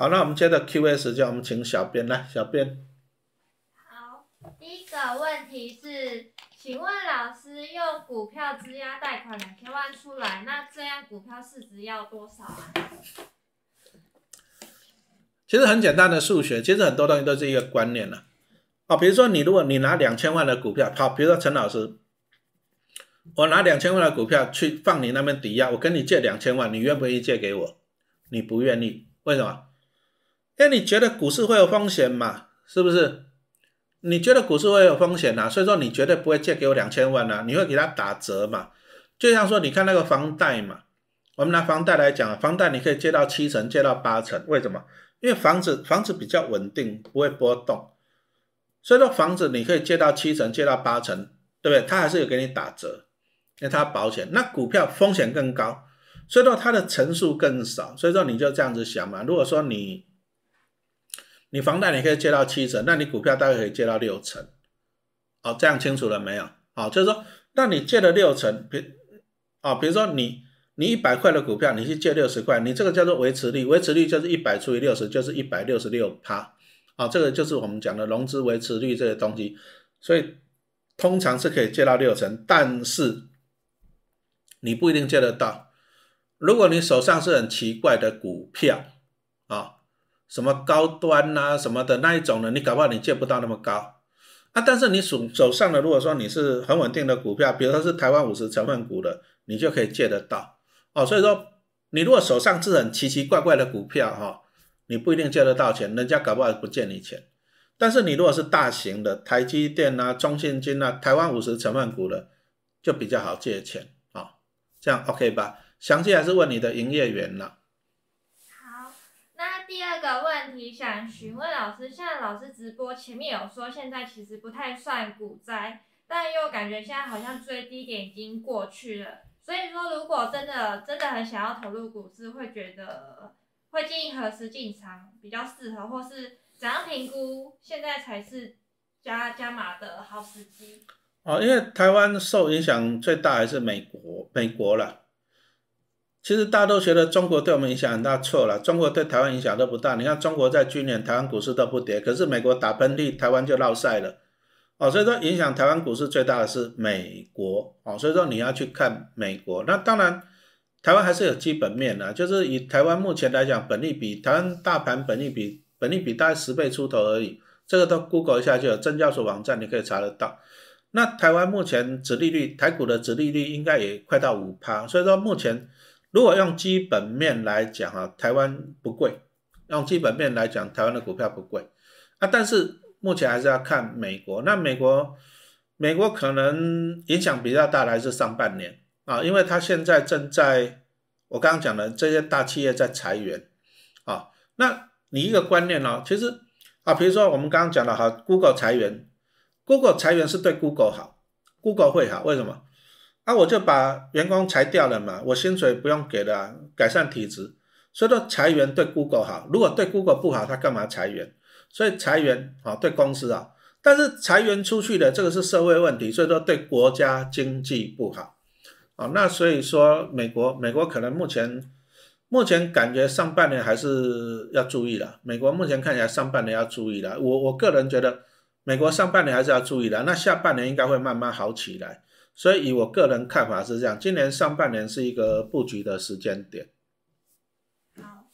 好，那我们接着 Q&A 时间，我们请小编来，小编。好，第一个问题是，请问老师用股票质押贷款两千万出来，那这样股票市值要多少啊？其实很简单的数学，其实很多东西都是一个观念了。啊，比如说你如果你拿两千万的股票，好，比如说陈老师，我拿两千万的股票去放你那边抵押，我跟你借两千万，你愿不愿意借给我？你不愿意，为什么？因为你觉得股市会有风险嘛，是不是？你觉得股市会有风险呐，所以说你绝对不会借给我两千万呐，你会给他打折嘛？就像说，你看那个房贷嘛，我们拿房贷来讲，房贷你可以借到七成，借到八成，为什么？因为房子房子比较稳定，不会波动，所以说房子你可以借到七成，借到八成，对不对？它还是有给你打折，因为它保险。那股票风险更高，所以说它的层数更少，所以说你就这样子想嘛。如果说你你房贷你可以借到七成，那你股票大概可以借到六成，好，这样清楚了没有？好，就是说，那你借了六成，比啊，比如说你你一百块的股票，你去借六十块，你这个叫做维持率，维持率就是一百除以六十，就是一百六十六趴，啊，这个就是我们讲的融资维持率这些东西，所以通常是可以借到六成，但是你不一定借得到，如果你手上是很奇怪的股票，啊。什么高端呐，什么的那一种呢？你搞不好你借不到那么高啊。但是你手手上的，如果说你是很稳定的股票，比如说是台湾五十成分股的，你就可以借得到哦。所以说，你如果手上是很奇奇怪怪的股票哈，你不一定借得到钱，人家搞不好不借你钱。但是你如果是大型的台积电呐、中信金呐、台湾五十成分股的，就比较好借钱啊。这样 OK 吧？详细还是问你的营业员了。第二个问题想询问老师，像老师直播前面有说，现在其实不太算股灾，但又感觉现在好像最低点已经过去了。所以说，如果真的真的很想要投入股市，会觉得会建议何时进场比较适合，或是怎样评估现在才是加加码的好时机？哦，因为台湾受影响最大还是美国，美国了。其实大家都觉得中国对我们影响很大，错了。中国对台湾影响都不大。你看中国在去年台湾股市都不跌，可是美国打喷嚏，台湾就落赛了。哦，所以说影响台湾股市最大的是美国。哦，所以说你要去看美国。那当然，台湾还是有基本面的，就是以台湾目前来讲，本利比台湾大盘本利比本利比大概十倍出头而已。这个都 Google 一下就有，证交所网站你可以查得到。那台湾目前殖利率，台股的殖利率应该也快到五趴，所以说目前。如果用基本面来讲啊，台湾不贵。用基本面来讲，台湾的股票不贵啊。但是目前还是要看美国。那美国，美国可能影响比较大的还是上半年啊，因为它现在正在我刚刚讲的这些大企业在裁员啊。那你一个观念呢，其实啊，比如说我们刚刚讲的哈，Google 裁员，Google 裁员是对 Google 好，Google 会好，为什么？那我就把员工裁掉了嘛，我薪水不用给了，改善体质。所以说裁员对 Google 好，如果对 Google 不好，他干嘛裁员？所以裁员啊对公司啊，但是裁员出去的这个是社会问题，所以说对国家经济不好啊。那所以说美国美国可能目前目前感觉上半年还是要注意了。美国目前看起来上半年要注意了。我我个人觉得美国上半年还是要注意的，那下半年应该会慢慢好起来。所以，以我个人看法是这样，今年上半年是一个布局的时间点。好，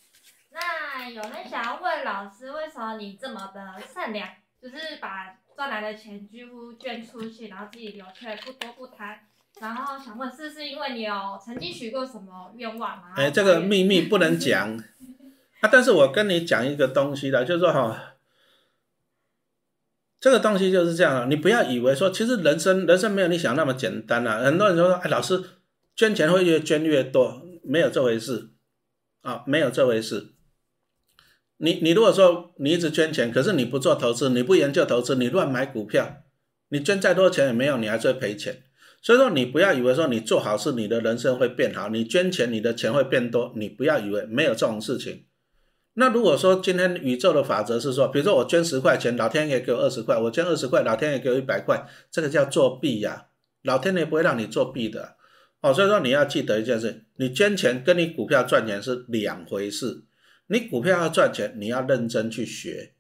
那有人想要问老师，为什么你这么的善良，就是把赚来的钱几乎捐出去，然后自己留却不多不贪？然后想问，是不是因为你有曾经许过什么愿望吗？哎，这个秘密不能讲 啊。但是我跟你讲一个东西的，就是说哈。这个东西就是这样你不要以为说，其实人生人生没有你想那么简单啊。很多人说，哎，老师捐钱会越捐越多，没有这回事啊，没有这回事。你你如果说你一直捐钱，可是你不做投资，你不研究投资，你乱买股票，你捐再多钱也没有，你还是会赔钱。所以说，你不要以为说你做好事，你的人生会变好，你捐钱，你的钱会变多，你不要以为没有这种事情。那如果说今天宇宙的法则是说，比如说我捐十块钱，老天爷给我二十块；我捐二十块，老天爷给我一百块，这个叫作弊呀！老天爷不会让你作弊的哦。所以说你要记得一件事：你捐钱跟你股票赚钱是两回事。你股票要赚钱，你要认真去学，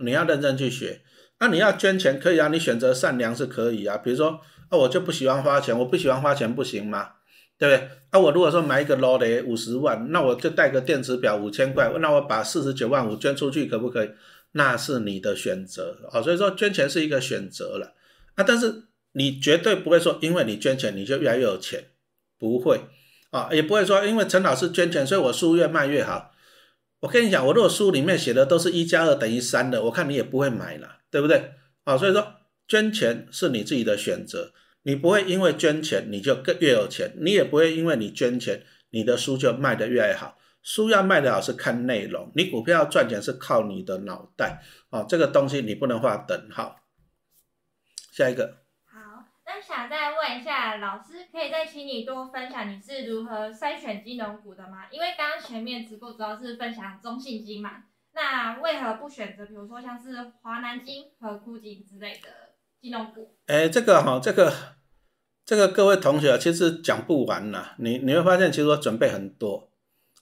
你要认真去学。那你要捐钱可以啊，你选择善良是可以啊。比如说，啊，我就不喜欢花钱，我不喜欢花钱不行吗？对不对？啊，我如果说买一个劳雷五十万，那我就带个电子表五千块，那我把四十九万五捐出去可不可以？那是你的选择啊。所以说捐钱是一个选择了啊，但是你绝对不会说，因为你捐钱你就越来越有钱，不会啊，也不会说因为陈老师捐钱，所以我书越卖越好。我跟你讲，我如果书里面写的都是一加二等于三的，我看你也不会买了，对不对？啊，所以说捐钱是你自己的选择，你不会因为捐钱你就更越有钱，你也不会因为你捐钱你的书就卖得越来越好。书要卖得好是看内容，你股票要赚钱是靠你的脑袋哦，这个东西你不能画等号。下一个。好那想再问一下老师，可以再请你多分享你是如何筛选金融股的吗？因为刚刚前面直播主要是分享中信金嘛，那为何不选择比如说像是华南金和枯井之类的哎，这个哈，这个这个各位同学其实讲不完呐，你你会发现其实我准备很多，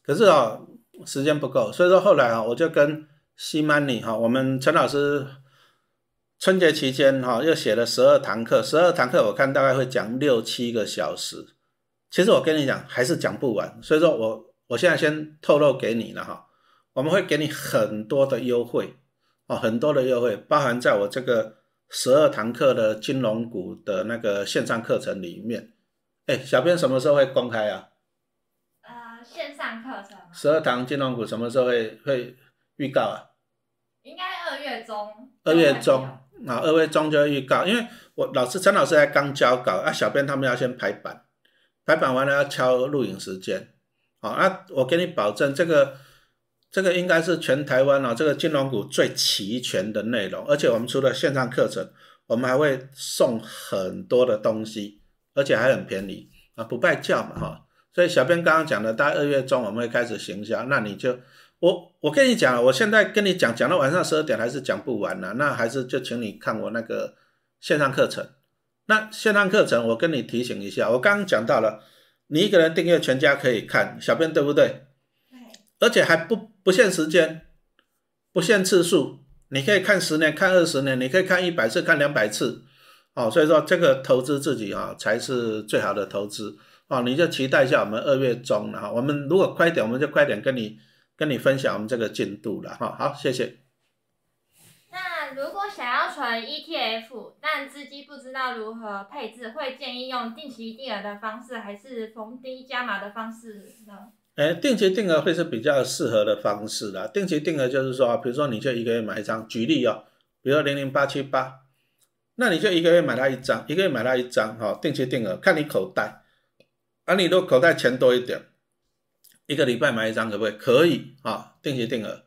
可是啊时间不够，所以说后来啊我就跟西曼尼哈，我们陈老师。春节期间，哈，又写了十二堂课，十二堂课我看大概会讲六七个小时。其实我跟你讲，还是讲不完，所以说我我现在先透露给你了哈，我们会给你很多的优惠哦，很多的优惠，包含在我这个十二堂课的金融股的那个线上课程里面。哎，小编什么时候会公开啊？呃，线上课程。十二堂金融股什么时候会会预告啊？应该二月中。二月中。啊，二月中就预告，因为我老师陈老师还刚交稿啊，小编他们要先排版，排版完了要敲录影时间，好，啊，我给你保证，这个这个应该是全台湾啊，这个金融股最齐全的内容，而且我们除了线上课程，我们还会送很多的东西，而且还很便宜啊，不败教嘛哈，所以小编刚刚讲的，大概二月中我们会开始行销，那你就。我我跟你讲，我现在跟你讲，讲到晚上十二点还是讲不完呢。那还是就请你看我那个线上课程。那线上课程，我跟你提醒一下，我刚刚讲到了，你一个人订阅全家可以看，小编对不对？而且还不不限时间，不限次数，你可以看十年，看二十年，你可以看一百次，看两百次。哦，所以说这个投资自己啊，才是最好的投资。哦，你就期待一下我们二月中了哈。我们如果快点，我们就快点跟你。跟你分享我们这个进度了哈，好，谢谢。那如果想要存 ETF，但资金不知道如何配置，会建议用定期定额的方式，还是逢低加码的方式呢？哎，定期定额会是比较适合的方式啦。定期定额就是说，比如说你就一个月买一张，举例哦，比如说零零八七八，那你就一个月买它一张，一个月买它一张，哈，定期定额，看你口袋，啊，你如果口袋钱多一点。一个礼拜买一张可不可以？可以啊，定期定额。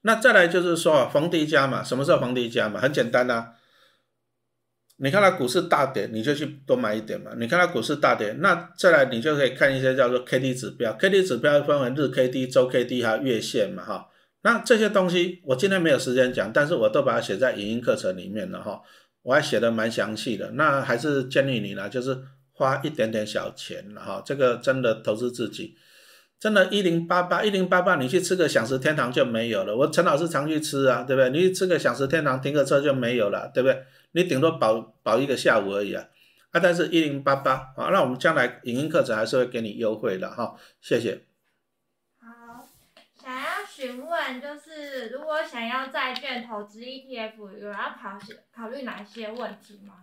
那再来就是说啊，逢低加嘛。什么时候逢低加嘛？很简单呐。你看到股市大跌，你就去多买一点嘛。你看到股市大跌，那再来你就可以看一些叫做 K D 指标。K D 指标分为日 K D、周 K D 还有月线嘛哈。那这些东西我今天没有时间讲，但是我都把它写在影音课程里面了哈。我还写的蛮详细的。那还是建议你呢，就是花一点点小钱了哈。这个真的投资自己。真的，一零八八一零八八，你去吃个享食天堂就没有了。我陈老师常去吃啊，对不对？你去吃个享食天堂，停个车就没有了，对不对？你顶多保保一个下午而已啊。啊，但是一零八八啊，那我们将来影音课程还是会给你优惠的哈。谢谢。好，想要询问就是，如果想要债券投资 ETF，有要考考虑哪些问题吗？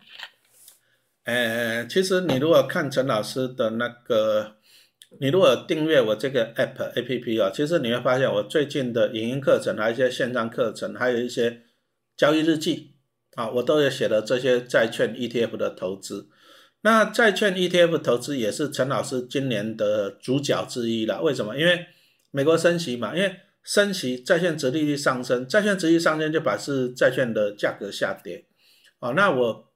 呃，其实你如果看陈老师的那个。你如果订阅我这个 app A P P 啊，其实你会发现我最近的影音课程，还有一些线上课程，还有一些交易日记啊，我都有写了这些债券 E T F 的投资。那债券 E T F 投资也是陈老师今年的主角之一了。为什么？因为美国升息嘛，因为升息，债券值利率上升，债券值利率上升就表示债券的价格下跌。啊，那我。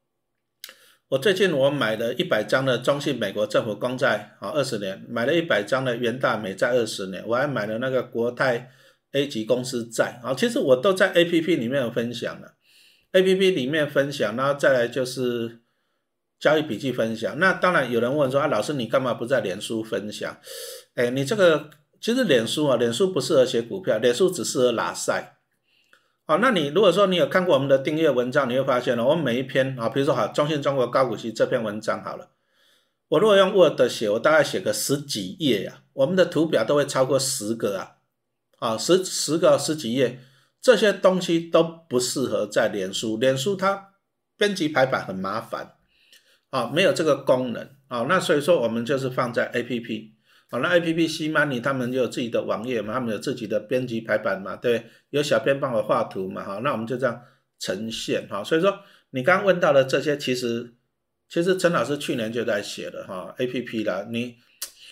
我最近我买了一百张的中信美国政府公债，啊，二十年，买了一百张的元大美债二十年，我还买了那个国泰 A 级公司债，啊，其实我都在 A P P 里面有分享了，A P P 里面分享，然后再来就是交易笔记分享。那当然有人问说啊，老师你干嘛不在脸书分享？哎，你这个其实脸书啊，脸书不适合写股票，脸书只适合拉好，那你如果说你有看过我们的订阅文章，你会发现呢，我们每一篇啊，比如说好中信中国高股息这篇文章好了，我如果用 Word 写，我大概写个十几页呀，我们的图表都会超过十个啊，啊十十个十几页，这些东西都不适合在脸书，脸书它编辑排版很麻烦，啊没有这个功能。啊，那所以说我们就是放在 APP。好，那 A P P C Money 他们就有自己的网页嘛，他们有自己的编辑排版嘛，对，有小编帮我画图嘛，哈，那我们就这样呈现哈。所以说你刚刚问到的这些，其实其实陈老师去年就在写了哈 A P P 啦，你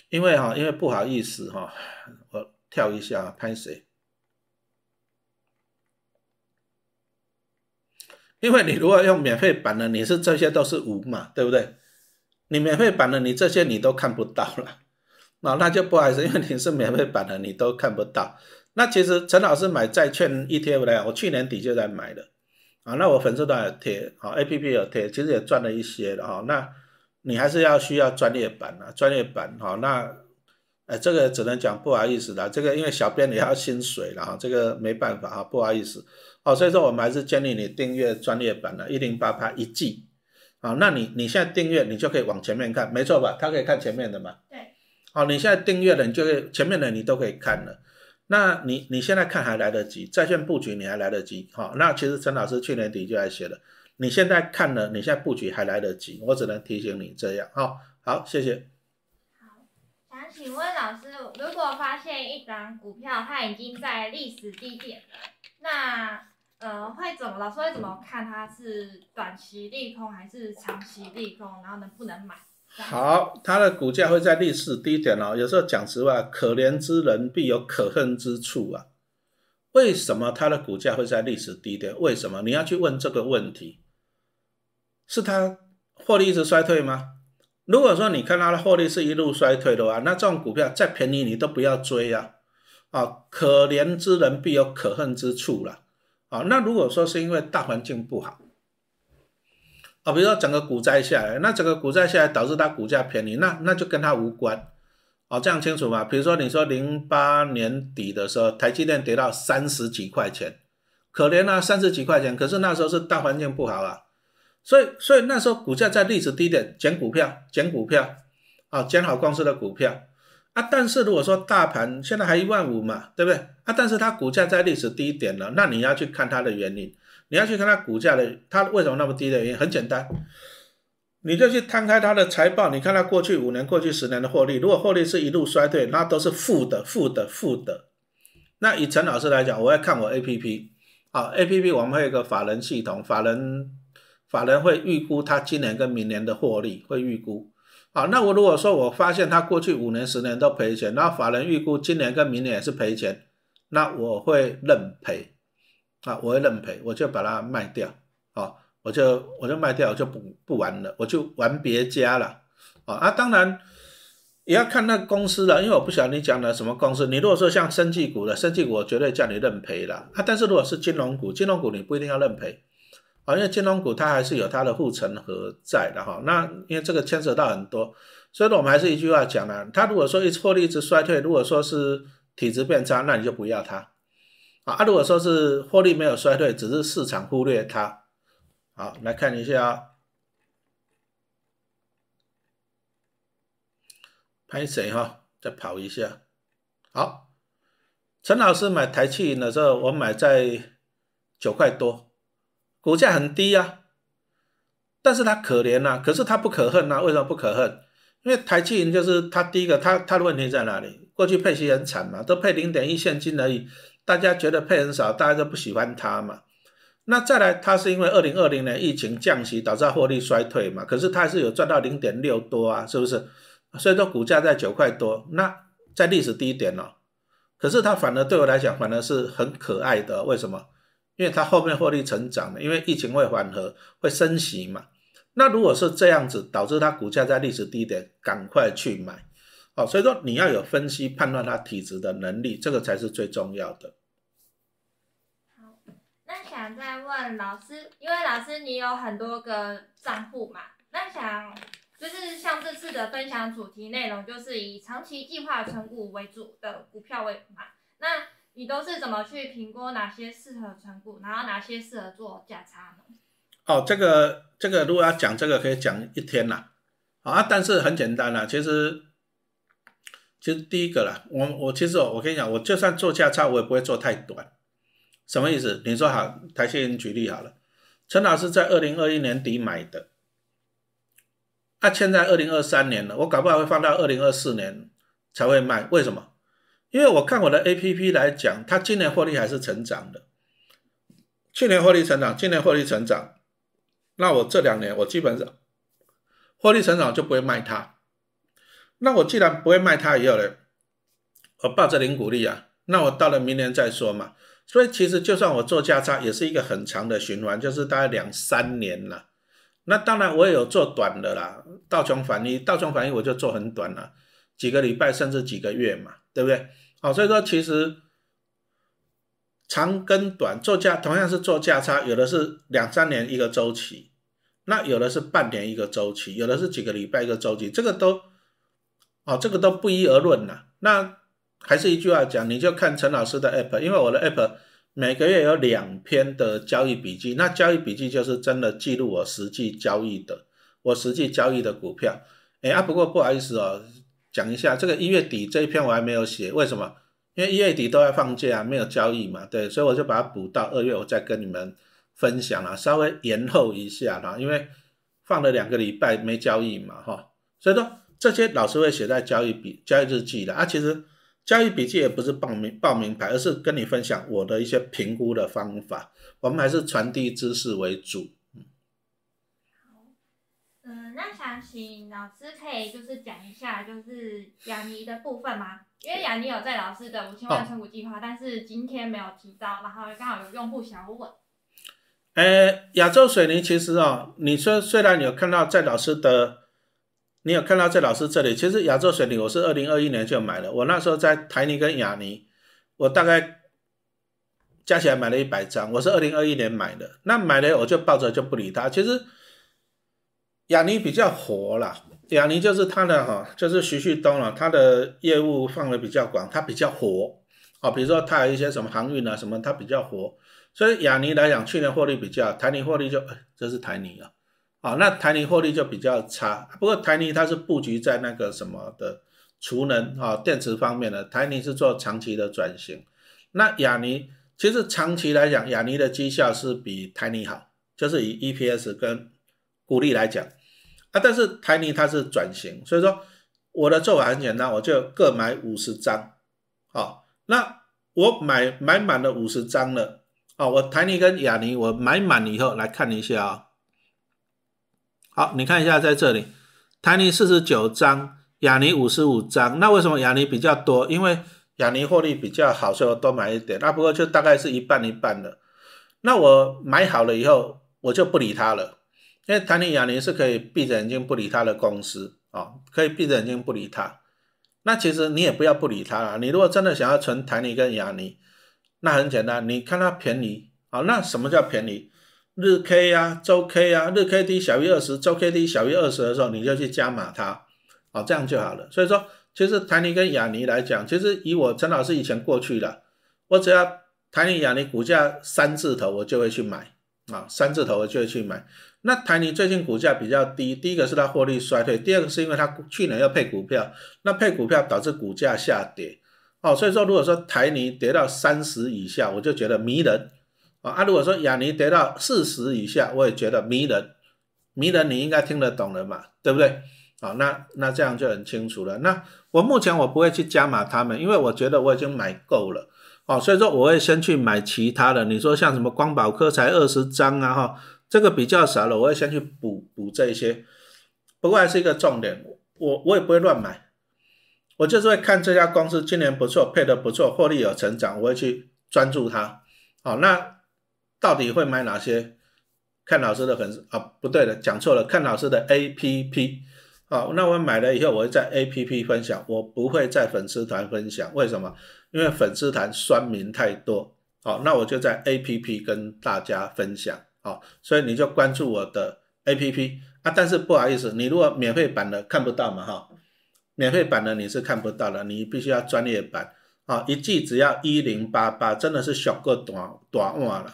因为哈因为不好意思哈，我跳一下拍谁？因为你如果用免费版的，你是这些都是无嘛，对不对？你免费版的，你这些你都看不到了。那那就不好意思，因为你是免费版的，你都看不到。那其实陈老师买债券 ETF 来，我去年底就在买的啊。那我粉丝团有贴，啊 APP 有贴，其实也赚了一些的哈。那你还是要需要专业版啊，专业版哈。那哎，这个只能讲不好意思的，这个因为小编也要薪水了哈，这个没办法啊，不好意思。哦，所以说我们还是建议你订阅专业版的，一零八八一季啊。那你你现在订阅，你就可以往前面看，没错吧？他可以看前面的嘛？对。好，你现在订阅了，你就可以前面的你都可以看了。那你你现在看还来得及，在线布局你还来得及。好，那其实陈老师去年底就来写了，你现在看了，你现在布局还来得及。我只能提醒你这样。好，好，谢谢。好，想请问老师，如果发现一张股票它已经在历史低点了，那呃会怎么？老师会怎么看它是短期利空还是长期利空？然后能不能买？好，它的股价会在历史低点哦。有时候讲实话，可怜之人必有可恨之处啊。为什么它的股价会在历史低点？为什么你要去问这个问题？是它获利一直衰退吗？如果说你看它的获利是一路衰退的话，那这种股票再便宜你都不要追啊。啊，可怜之人必有可恨之处了。啊，那如果说是因为大环境不好。啊，比如说整个股灾下来，那整个股灾下来导致它股价便宜，那那就跟它无关。哦，这样清楚吗？比如说你说零八年底的时候，台积电跌到三十几块钱，可怜啊，三十几块钱。可是那时候是大环境不好啊，所以所以那时候股价在历史低点捡股票，捡股票，啊，捡好公司的股票啊。但是如果说大盘现在还一万五嘛，对不对？啊，但是它股价在历史低点了，那你要去看它的原因。你要去看它股价的，它为什么那么低的原因很简单，你就去摊开它的财报，你看它过去五年、过去十年的获利，如果获利是一路衰退，那都是负的、负的、负的。那以陈老师来讲，我要看我 A P P，啊 A P P 我们会有个法人系统，法人法人会预估它今年跟明年的获利，会预估。好，那我如果说我发现它过去五年、十年都赔钱，那法人预估今年跟明年也是赔钱，那我会认赔。啊，我会认赔，我就把它卖掉，啊，我就我就卖掉，我就不不玩了，我就玩别家了，啊啊，当然也要看那公司了，因为我不晓得你讲的什么公司。你如果说像生技股的，生技股我绝对叫你认赔了，啊，但是如果是金融股，金融股你不一定要认赔，啊，因为金融股它还是有它的护城河在的哈。那因为这个牵扯到很多，所以说我们还是一句话讲呢，它如果说一获利一直衰退，如果说是体质变差，那你就不要它。啊，如果说是获利没有衰退，只是市场忽略它，好，来看一下啊，拍谁哈？再跑一下，好，陈老师买台气银的时候，我买在九块多，股价很低啊，但是他可怜呐，可是他不可恨呐，为什么不可恨？因为台气银就是他第一个，他他的问题在哪里？过去配息很惨嘛，都配零点一现金而已。大家觉得配很少，大家都不喜欢它嘛。那再来，它是因为二零二零年疫情降息导致获利衰退嘛。可是它还是有赚到零点六多啊，是不是？所以说股价在九块多，那在历史低点哦。可是它反而对我来讲，反而是很可爱的。为什么？因为它后面获利成长了，因为疫情会缓和，会升息嘛。那如果是这样子，导致它股价在历史低点，赶快去买。好，所以说你要有分析判断他体质的能力，这个才是最重要的。好，那想再问老师，因为老师你有很多个账户嘛，那想就是像这次的分享主题内容，就是以长期计划存股为主的股票为嘛？那你都是怎么去评估哪些适合存股，然后哪些适合做价差呢？哦，这个这个如果要讲这个可以讲一天啦，啊，但是很简单啦，其实其实第一个啦，我我其实我跟你讲，我就算做价差，我也不会做太短。什么意思？你说好，台积电举例好了，陈老师在二零二一年底买的。那现在二零二三年了，我搞不好会放到二零二四年才会卖。为什么？因为我看我的 A P P 来讲，它今年获利还是成长的，去年获利成长，今年获利成长。那我这两年我基本上获利成长就不会卖它。那我既然不会卖它以后呢，我抱着零股利啊，那我到了明年再说嘛。所以其实就算我做价差，也是一个很长的循环，就是大概两三年了。那当然，我也有做短的啦，道琼反应，道琼反应我就做很短了，几个礼拜甚至几个月嘛，对不对？好，所以说其实长跟短做价同样是做价差，有的是两三年一个周期，那有的是半年一个周期，有的是几个礼拜一个周期，这个都，哦，这个都不一而论了。那还是一句话讲，你就看陈老师的 app，因为我的 app。每个月有两篇的交易笔记，那交易笔记就是真的记录我实际交易的，我实际交易的股票。哎啊，不过不好意思哦，讲一下这个一月底这一篇我还没有写，为什么？因为一月底都在放假，没有交易嘛，对，所以我就把它补到二月，我再跟你们分享了，稍微延后一下啦，因为放了两个礼拜没交易嘛，哈，所以说这些老师会写在交易笔、交易日记的啊，其实。交易笔记也不是报名报名牌，而是跟你分享我的一些评估的方法。我们还是传递知识为主。好，嗯，那想请老师可以就是讲一下就是雅尼的部分吗？因为雅尼有在老师的五千万存股计划，但是今天没有提到，然后刚好有用户想要问。呃，亚洲水泥其实哦，你说虽然你有看到在老师的。你有看到在老师这里？其实亚洲水泥我是二零二一年就买了，我那时候在台泥跟亚泥，我大概加起来买了一百张，我是二零二一年买的。那买了我就抱着就不理它。其实亚泥比较活啦，亚泥就是它的哈，就是徐旭东了，它的业务范围比较广，它比较活啊。比如说它有一些什么航运啊什么，它比较活。所以亚泥来讲，去年获利比较，台泥获利就这是台泥啊。啊，那台泥获利就比较差。不过台泥它是布局在那个什么的储能啊电池方面的，台泥是做长期的转型。那亚尼其实长期来讲，亚尼的绩效是比台泥好，就是以 EPS 跟股利来讲啊。但是台泥它是转型，所以说我的做法很简单，我就各买五十张。好，那我买买满了五十张了。哦，我台泥跟亚尼我买满以后来看一下啊。好，你看一下在这里，台泥四十九张，亚尼五十五张。那为什么亚尼比较多？因为亚尼获利比较好，所以我多买一点。那不过就大概是一半一半的。那我买好了以后，我就不理它了，因为台泥、亚尼是可以闭着眼睛不理它的公司啊，可以闭着眼睛不理它。那其实你也不要不理它了。你如果真的想要存台泥跟亚尼，那很简单，你看它便宜啊。那什么叫便宜？日 K 呀，周 K 呀，日 K D 小于二十，周 K D 小于二十的时候，你就去加码它，哦，这样就好了。所以说，其实台泥跟亚尼来讲，其实以我陈老师以前过去的，我只要台泥、亚尼股价三字头，我就会去买，啊，三字头我就会去买。那台泥最近股价比较低，第一个是它获利衰退，第二个是因为它去年要配股票，那配股票导致股价下跌，哦，所以说如果说台泥跌到三十以下，我就觉得迷人。啊，如果说雅尼跌到四十以下，我也觉得迷人，迷人你应该听得懂了嘛，对不对？啊，那那这样就很清楚了。那我目前我不会去加码他们，因为我觉得我已经买够了，哦，所以说我会先去买其他的。你说像什么光宝科才二十张啊，哈，这个比较少了，我会先去补补这些。不过还是一个重点，我我也不会乱买，我就是会看这家公司今年不错，配的不错，获利有成长，我会去专注它。好，那。到底会买哪些？看老师的粉丝啊，不对的，讲错了。看老师的 A P P，好，那我买了以后，我会在 A P P 分享，我不会在粉丝团分享。为什么？因为粉丝团酸民太多。好，那我就在 A P P 跟大家分享。好，所以你就关注我的 APP 啊，但是不好意思，你如果免费版的看不到嘛哈，免费版的你是看不到的，你必须要专业版啊，一季只要一零八八，真的是小个短短袜了。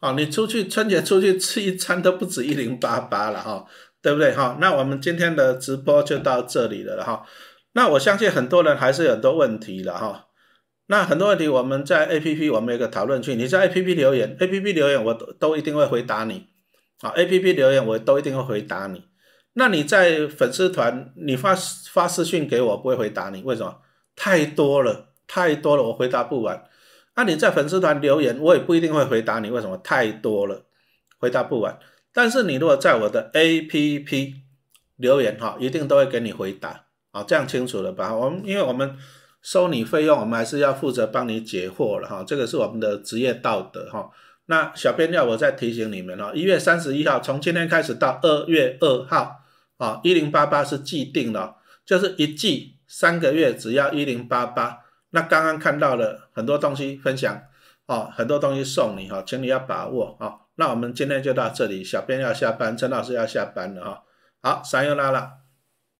哦，你出去春节出去吃一餐都不止一零八八了哈，对不对哈？那我们今天的直播就到这里了哈。那我相信很多人还是有很多问题了哈。那很多问题我们在 A P P 我们有个讨论区，你在 A P P 留言，A P P 留言我都都一定会回答你。啊，A P P 留言我都一定会回答你。那你在粉丝团你发发私讯给我不会回答你，为什么？太多了，太多了，我回答不完。那你在粉丝团留言，我也不一定会回答你，为什么？太多了，回答不完。但是你如果在我的 APP 留言哈，一定都会给你回答，啊，这样清楚了吧？我们因为我们收你费用，我们还是要负责帮你解惑了哈，这个是我们的职业道德哈。那小编要我再提醒你们哦，一月三十一号，从今天开始到二月二号，啊，一零八八是既定的，就是一季三个月只要一零八八。那刚刚看到了很多东西分享哦，很多东西送你哈，请你要把握啊。那我们今天就到这里，小编要下班，陈老师要下班了哈。好，三又拉了。